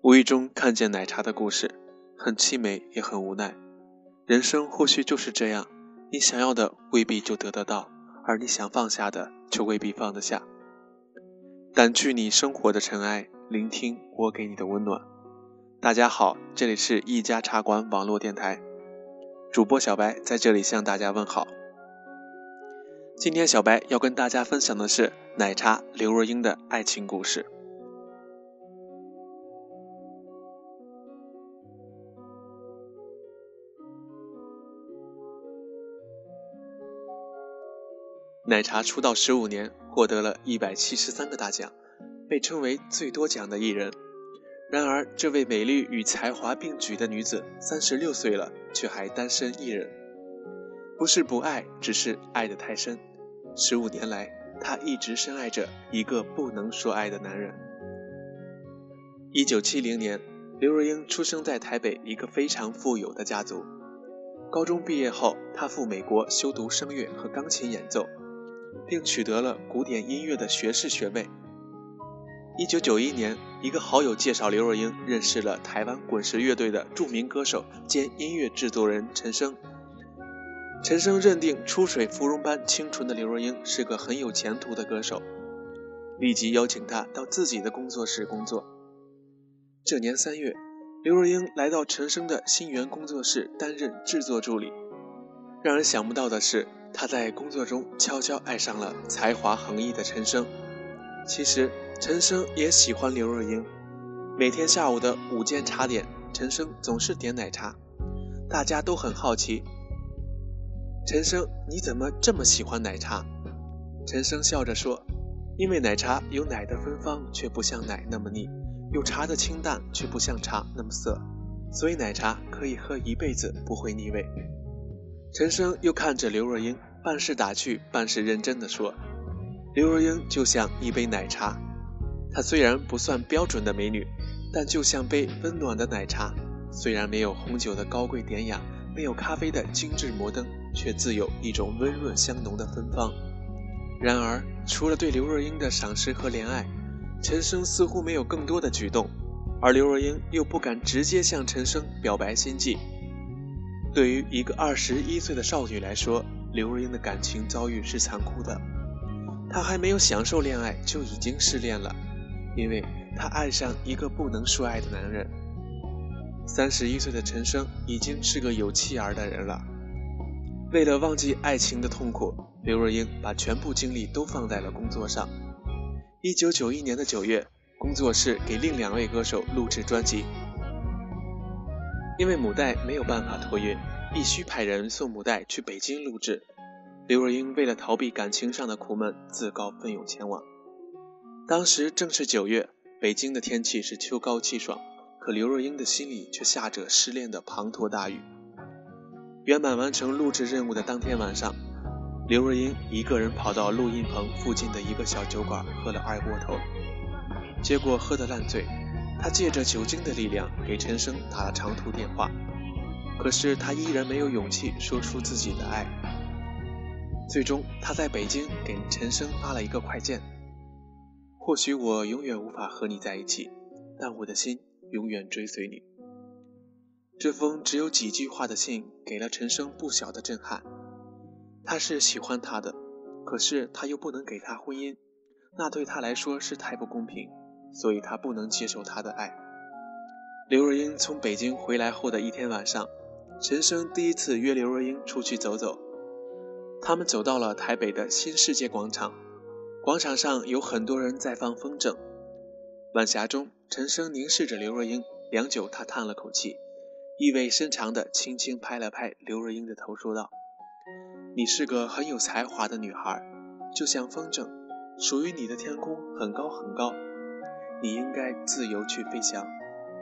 无意中看见奶茶的故事，很凄美也很无奈。人生或许就是这样，你想要的未必就得得到，而你想放下的却未必放得下。掸去你生活的尘埃，聆听我给你的温暖。大家好，这里是一家茶馆网络电台，主播小白在这里向大家问好。今天小白要跟大家分享的是奶茶刘若英的爱情故事。奶茶出道十五年，获得了一百七十三个大奖，被称为最多奖的艺人。然而，这位美丽与才华并举的女子，三十六岁了，却还单身一人。不是不爱，只是爱得太深。十五年来，她一直深爱着一个不能说爱的男人。一九七零年，刘若英出生在台北一个非常富有的家族。高中毕业后，她赴美国修读声乐和钢琴演奏。并取得了古典音乐的学士学位。一九九一年，一个好友介绍刘若英认识了台湾滚石乐队的著名歌手兼音乐制作人陈升。陈升认定出水芙蓉般清纯的刘若英是个很有前途的歌手，立即邀请她到自己的工作室工作。这年三月，刘若英来到陈升的新源工作室担任制作助理。让人想不到的是。她在工作中悄悄爱上了才华横溢的陈升。其实陈升也喜欢刘若英。每天下午的午间茶点，陈升总是点奶茶。大家都很好奇，陈升你怎么这么喜欢奶茶？陈升笑着说：“因为奶茶有奶的芬芳，却不像奶那么腻；有茶的清淡，却不像茶那么涩。所以奶茶可以喝一辈子，不会腻味。”陈升又看着刘若英，半是打趣，半是认真的说：“刘若英就像一杯奶茶，她虽然不算标准的美女，但就像杯温暖的奶茶。虽然没有红酒的高贵典雅，没有咖啡的精致摩登，却自有一种温润香浓的芬芳。”然而，除了对刘若英的赏识和怜爱，陈升似乎没有更多的举动，而刘若英又不敢直接向陈升表白心迹。对于一个二十一岁的少女来说，刘若英的感情遭遇是残酷的。她还没有享受恋爱就已经失恋了，因为她爱上一个不能说爱的男人。三十一岁的陈升已经是个有妻儿的人了。为了忘记爱情的痛苦，刘若英把全部精力都放在了工作上。一九九一年的九月，工作室给另两位歌手录制专辑。因为母带没有办法托运，必须派人送母带去北京录制。刘若英为了逃避感情上的苦闷，自告奋勇前往。当时正是九月，北京的天气是秋高气爽，可刘若英的心里却下着失恋的滂沱大雨。圆满完成录制任务的当天晚上，刘若英一个人跑到录音棚附近的一个小酒馆喝了二锅头，结果喝得烂醉。他借着酒精的力量给陈升打了长途电话，可是他依然没有勇气说出自己的爱。最终，他在北京给陈升发了一个快件：“或许我永远无法和你在一起，但我的心永远追随你。”这封只有几句话的信给了陈升不小的震撼。他是喜欢她的，可是他又不能给他婚姻，那对他来说是太不公平。所以他不能接受她的爱。刘若英从北京回来后的一天晚上，陈升第一次约刘若英出去走走。他们走到了台北的新世界广场，广场上有很多人在放风筝。晚霞中，陈升凝视着刘若英，良久，他叹了口气，意味深长地轻轻拍了拍刘若英的头，说道：“你是个很有才华的女孩，就像风筝，属于你的天空很高很高。”你应该自由去飞翔，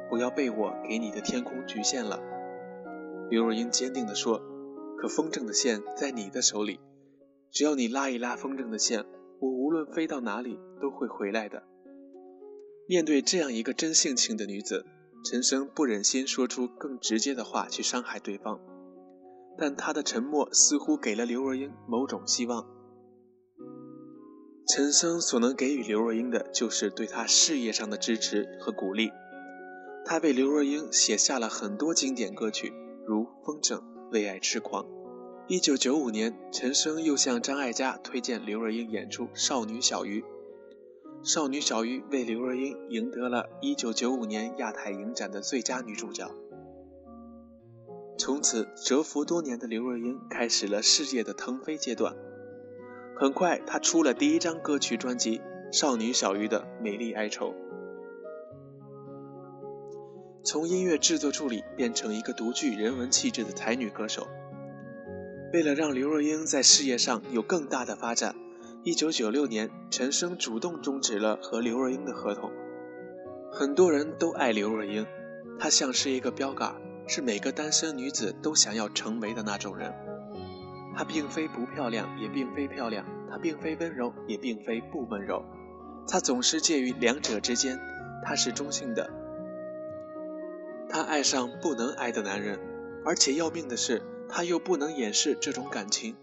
不要被我给你的天空局限了。”刘若英坚定地说。“可风筝的线在你的手里，只要你拉一拉风筝的线，我无论飞到哪里都会回来的。”面对这样一个真性情的女子，陈升不忍心说出更直接的话去伤害对方，但他的沉默似乎给了刘若英某种希望。陈升所能给予刘若英的，就是对她事业上的支持和鼓励。他为刘若英写下了很多经典歌曲，如《风筝》《为爱痴狂》。一九九五年，陈升又向张艾嘉推荐刘若英演出《少女小鱼》。少女小鱼为刘若英赢得了一九九五年亚太影展的最佳女主角。从此，蛰伏多年的刘若英开始了事业的腾飞阶段。很快，她出了第一张歌曲专辑《少女小鱼的美丽哀愁》。从音乐制作助理变成一个独具人文气质的才女歌手。为了让刘若英在事业上有更大的发展。一九九六年，陈升主动终止了和刘若英的合同。很多人都爱刘若英，她像是一个标杆，是每个单身女子都想要成为的那种人。她并非不漂亮，也并非漂亮；她并非温柔，也并非不温柔。她总是介于两者之间，她是中性的。她爱上不能爱的男人，而且要命的是，她又不能掩饰这种感情。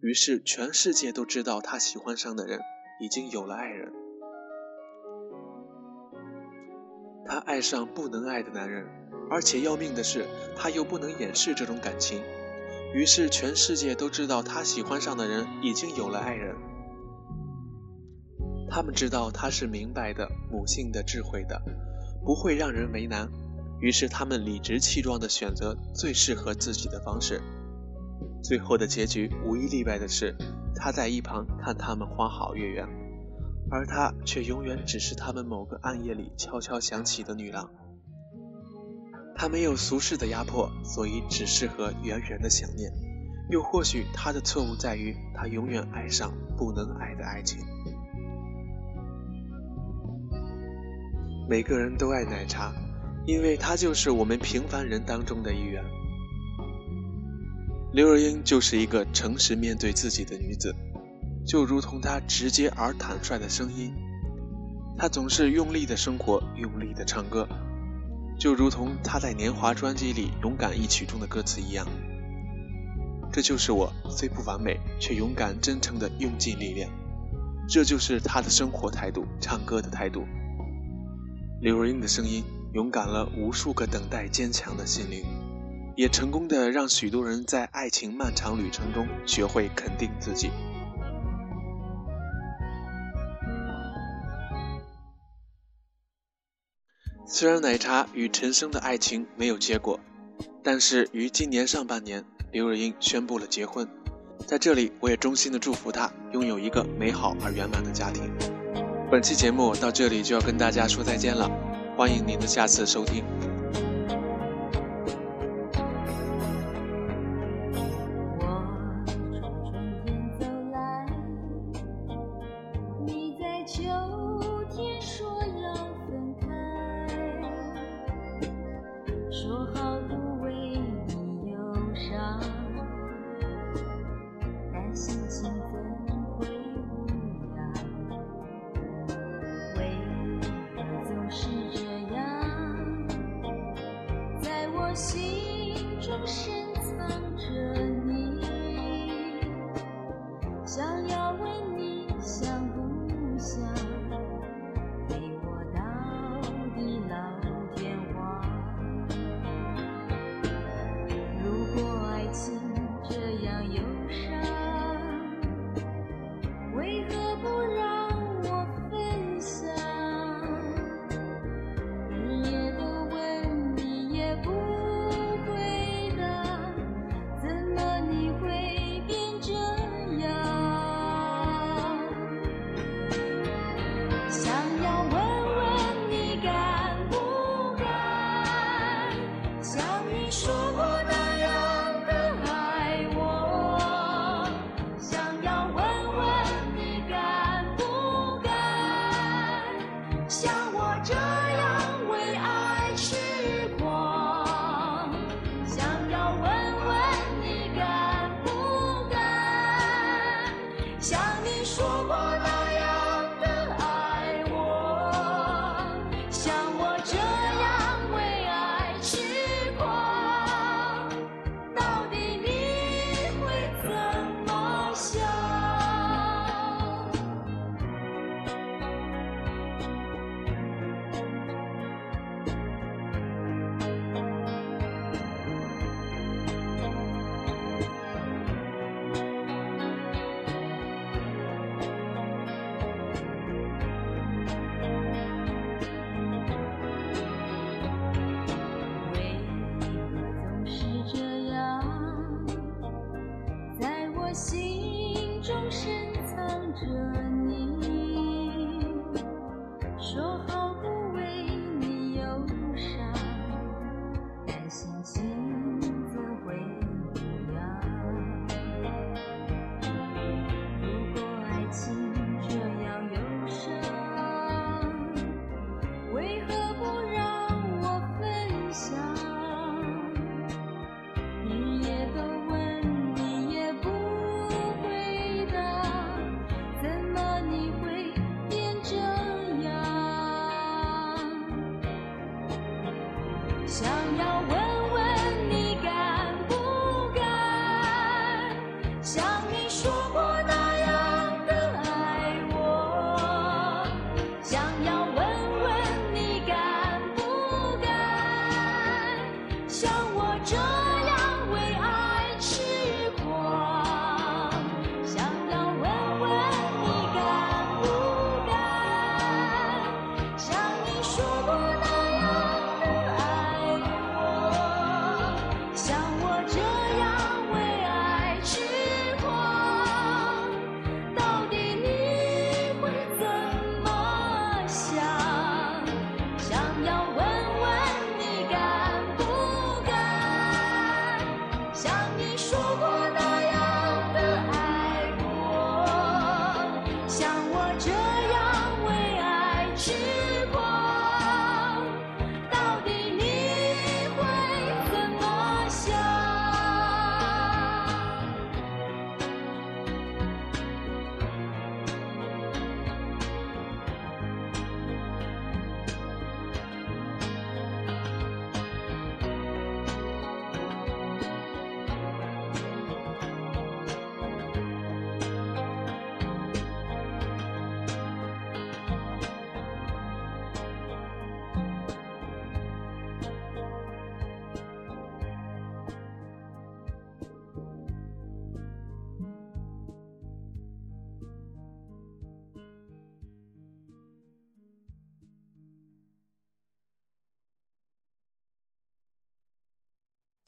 于是，全世界都知道他喜欢上的人已经有了爱人。他爱上不能爱的男人，而且要命的是，他又不能掩饰这种感情。于是，全世界都知道他喜欢上的人已经有了爱人。他们知道他是明白的、母性的、智慧的，不会让人为难。于是，他们理直气壮地选择最适合自己的方式。最后的结局无一例外的是，他在一旁看他们花好月圆，而他却永远只是他们某个暗夜里悄悄响起的女郎。他没有俗世的压迫，所以只适合远远的想念。又或许他的错误在于，他永远爱上不能爱的爱情。每个人都爱奶茶，因为她就是我们平凡人当中的一员。刘若英就是一个诚实面对自己的女子，就如同她直接而坦率的声音，她总是用力的生活，用力的唱歌，就如同她在《年华》专辑里《勇敢》一曲中的歌词一样。这就是我，虽不完美，却勇敢真诚的用尽力量。这就是她的生活态度，唱歌的态度。刘若英的声音，勇敢了无数个等待坚强的心灵。也成功的让许多人在爱情漫长旅程中学会肯定自己。虽然奶茶与陈升的爱情没有结果，但是于今年上半年，刘若英宣布了结婚。在这里，我也衷心的祝福她拥有一个美好而圆满的家庭。本期节目到这里就要跟大家说再见了，欢迎您的下次收听。想要问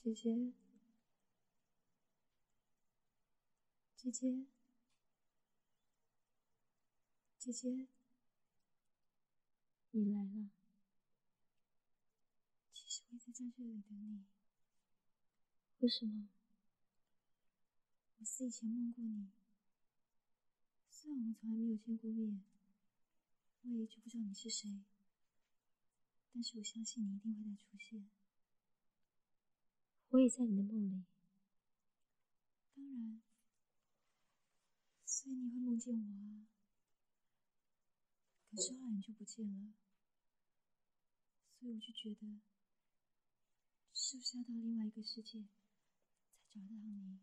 姐姐，姐姐，姐姐，你来了。其实我一直在这里等你。为什么？我是以前梦过你，虽然我们从来没有见过面，我也一直不知道你是谁，但是我相信你一定会再出现。我也在你的梦里，当然，所以你会梦见我啊。可是后来你就不见了，所以我就觉得，是不是要到另外一个世界才找得到你？